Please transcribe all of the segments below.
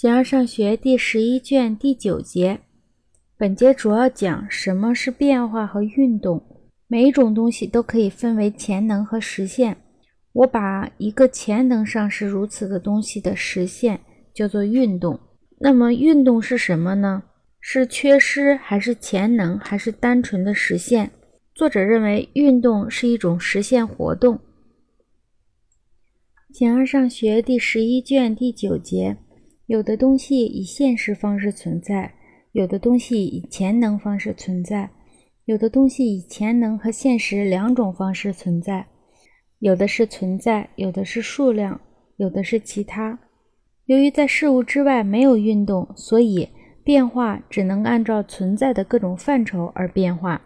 形而上学第十一卷第九节，本节主要讲什么是变化和运动。每一种东西都可以分为潜能和实现。我把一个潜能上是如此的东西的实现叫做运动。那么运动是什么呢？是缺失还是潜能还是单纯的实现？作者认为运动是一种实现活动。形而上学第十一卷第九节。有的东西以现实方式存在，有的东西以潜能方式存在，有的东西以潜能和现实两种方式存在，有的是存在，有的是数量，有的是其他。由于在事物之外没有运动，所以变化只能按照存在的各种范畴而变化，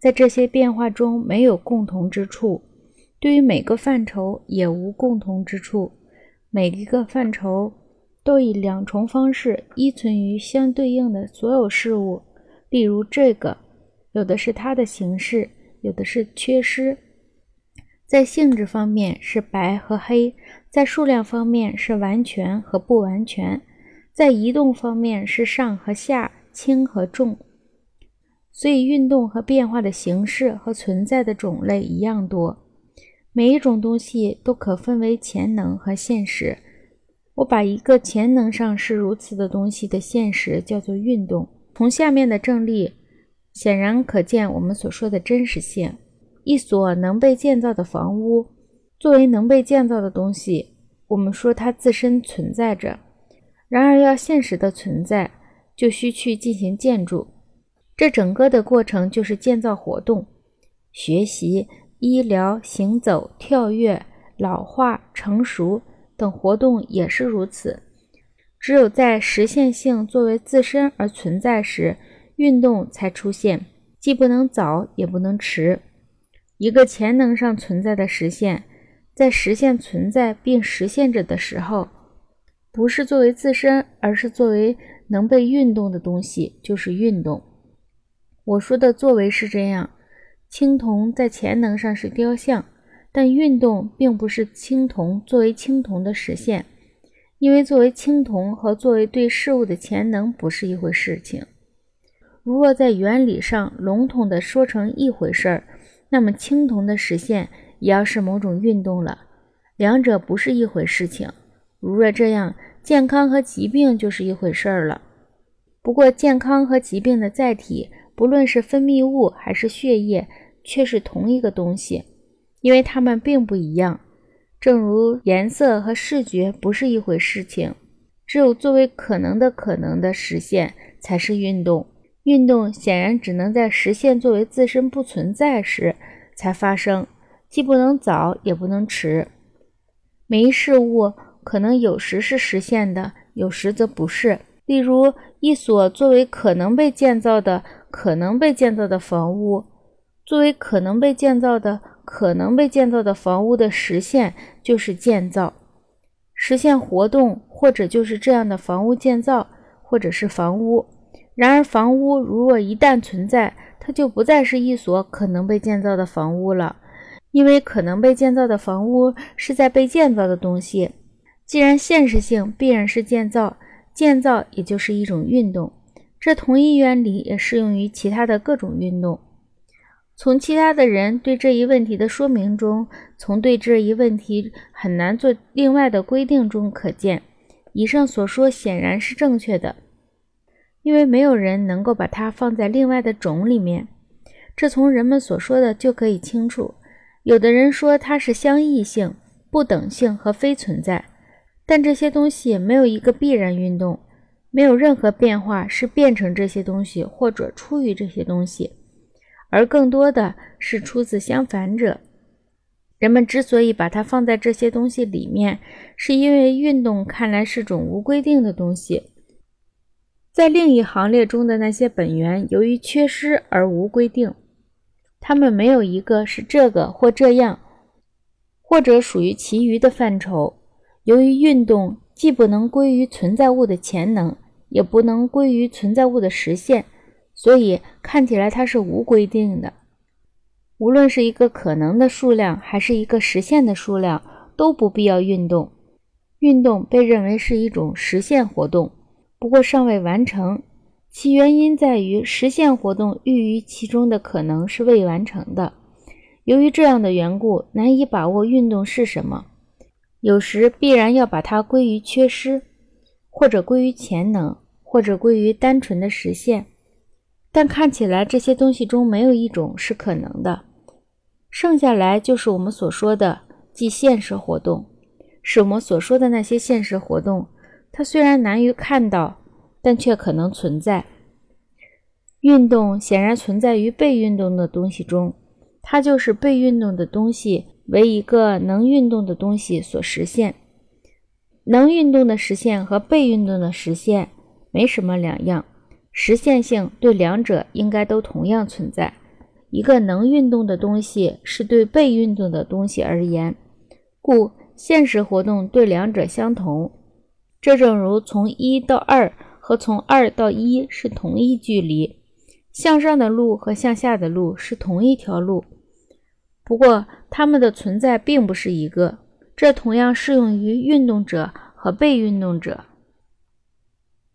在这些变化中没有共同之处，对于每个范畴也无共同之处，每一个范畴。都以两重方式依存于相对应的所有事物，例如这个，有的是它的形式，有的是缺失。在性质方面是白和黑，在数量方面是完全和不完全，在移动方面是上和下，轻和重。所以运动和变化的形式和存在的种类一样多。每一种东西都可分为潜能和现实。我把一个潜能上是如此的东西的现实叫做运动。从下面的正例显然可见我们所说的真实性。一所能被建造的房屋作为能被建造的东西，我们说它自身存在着。然而要现实的存在，就需去进行建筑。这整个的过程就是建造活动、学习、医疗、行走、跳跃、老化、成熟。等活动也是如此。只有在实现性作为自身而存在时，运动才出现，既不能早也不能迟。一个潜能上存在的实现，在实现存在并实现着的时候，不是作为自身，而是作为能被运动的东西，就是运动。我说的作为是这样：青铜在潜能上是雕像。但运动并不是青铜作为青铜的实现，因为作为青铜和作为对事物的潜能不是一回事情。如若在原理上笼统地说成一回事儿，那么青铜的实现也要是某种运动了，两者不是一回事情。如若这样，健康和疾病就是一回事儿了。不过，健康和疾病的载体，不论是分泌物还是血液，却是同一个东西。因为它们并不一样，正如颜色和视觉不是一回事情。只有作为可能的可能的实现才是运动。运动显然只能在实现作为自身不存在时才发生，既不能早也不能迟。每一事物可能有时是实现的，有时则不是。例如，一所作为可能被建造的、可能被建造的房屋，作为可能被建造的。可能被建造的房屋的实现就是建造，实现活动，或者就是这样的房屋建造，或者是房屋。然而，房屋如若一旦存在，它就不再是一所可能被建造的房屋了，因为可能被建造的房屋是在被建造的东西。既然现实性必然是建造，建造也就是一种运动。这同一原理也适用于其他的各种运动。从其他的人对这一问题的说明中，从对这一问题很难做另外的规定中可见，以上所说显然是正确的，因为没有人能够把它放在另外的种里面。这从人们所说的就可以清楚。有的人说它是相异性、不等性和非存在，但这些东西没有一个必然运动，没有任何变化是变成这些东西或者出于这些东西。而更多的是出自相反者。人们之所以把它放在这些东西里面，是因为运动看来是种无规定的东西。在另一行列中的那些本源，由于缺失而无规定，它们没有一个是这个或这样，或者属于其余的范畴。由于运动既不能归于存在物的潜能，也不能归于存在物的实现。所以看起来它是无规定的，无论是一个可能的数量还是一个实现的数量，都不必要运动。运动被认为是一种实现活动，不过尚未完成。其原因在于实现活动寓于其中的可能是未完成的。由于这样的缘故，难以把握运动是什么。有时必然要把它归于缺失，或者归于潜能，或者归于单纯的实现。但看起来这些东西中没有一种是可能的。剩下来就是我们所说的，即现实活动。是我们所说的那些现实活动，它虽然难于看到。但却可能存在。运动显然存在于被运动的东西中，它就是被运动的东西为一个能运动的东西所实现。能运动的实现和被运动的实现没什么两样，实现性对两者应该都同样存在。一个能运动的东西是对被运动的东西而言，故现实活动对两者相同。这正如从一到二。和从二到一是同一距离，向上的路和向下的路是同一条路，不过它们的存在并不是一个。这同样适用于运动者和被运动者。